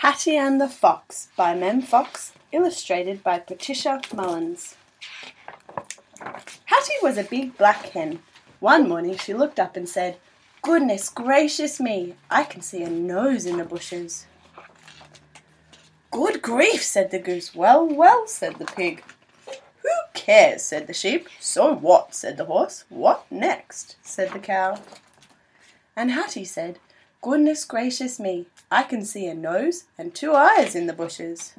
Hattie and the Fox by Mem Fox, illustrated by Patricia Mullins. Hattie was a big black hen. One morning she looked up and said, Goodness gracious me, I can see a nose in the bushes. Good grief, said the goose. Well, well, said the pig. Who cares, said the sheep. So what, said the horse. What next, said the cow. And Hattie said, Goodness gracious me, I can see a nose and two eyes in the bushes.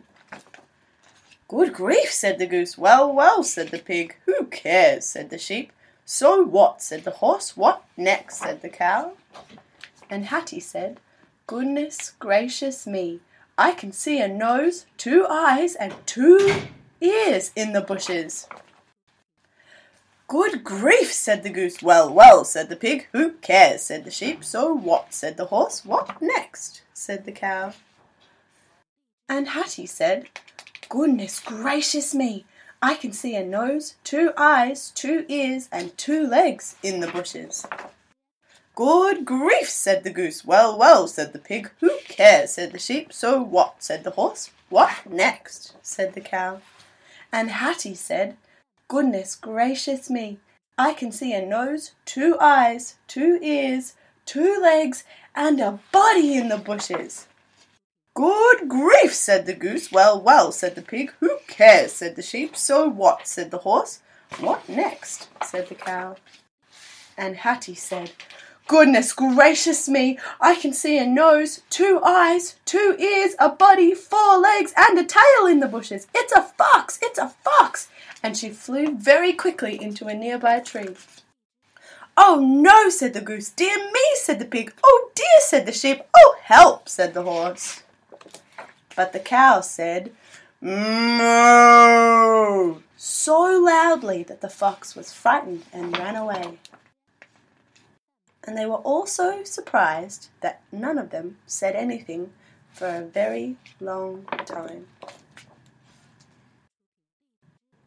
Good grief, said the goose. Well, well, said the pig. Who cares, said the sheep. So what, said the horse. What next, said the cow. And Hattie said, Goodness gracious me, I can see a nose, two eyes, and two ears in the bushes. Good grief, said the goose. Well, well, said the pig. Who cares, said the sheep. So what, said the horse. What next, said the cow. And Hattie said, Goodness gracious me, I can see a nose, two eyes, two ears, and two legs in the bushes. Good grief, said the goose. Well, well, said the pig. Who cares, said the sheep. So what, said the horse. What next, said the cow. And Hattie said, Goodness gracious me! I can see a nose, two eyes, two ears, two legs, and a body in the bushes. Good grief, said the goose. Well, well, said the pig. Who cares, said the sheep. So what, said the horse. What next, said the cow. And Hattie said, Goodness gracious me! I can see a nose, two eyes, two ears, a body, four legs, and a tail in the bushes. It's a fox! It's a fox! And she flew very quickly into a nearby tree. Oh no, said the goose. Dear me, said the pig. Oh dear, said the sheep. Oh help, said the horse. But the cow said, Moo! so loudly that the fox was frightened and ran away. And they were all so surprised that none of them said anything for a very long time.